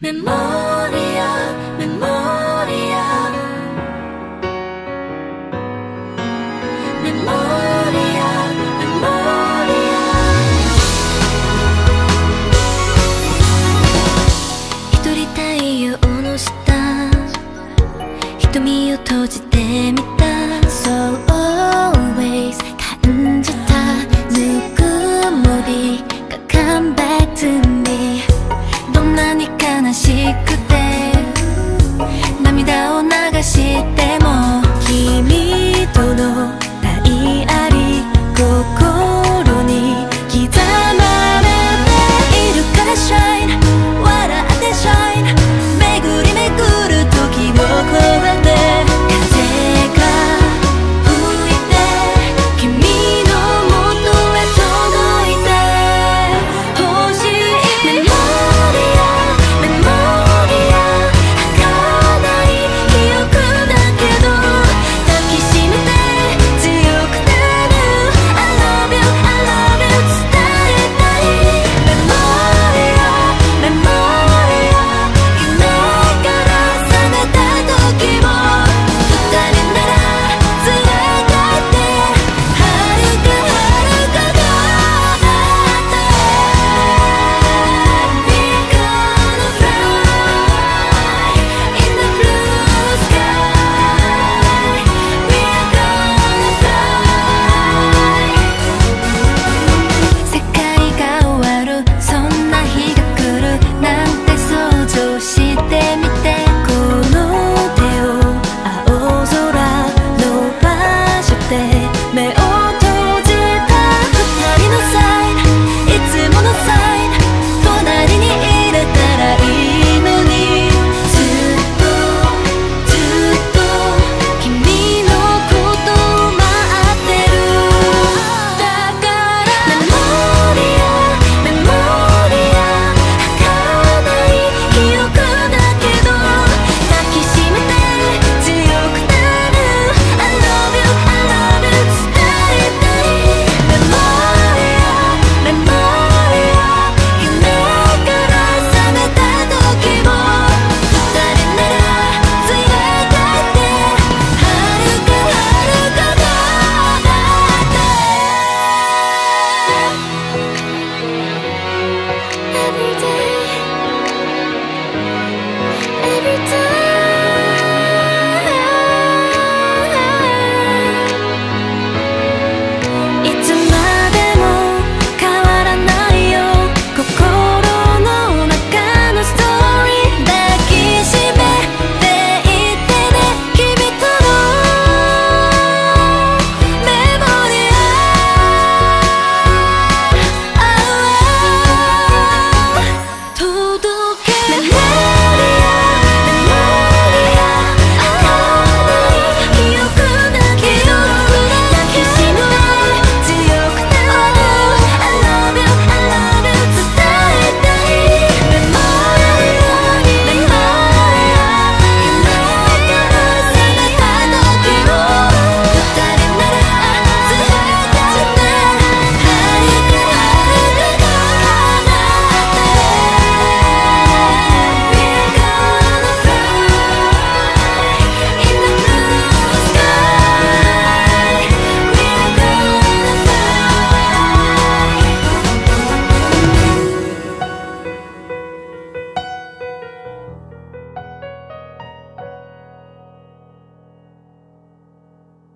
Memoria 到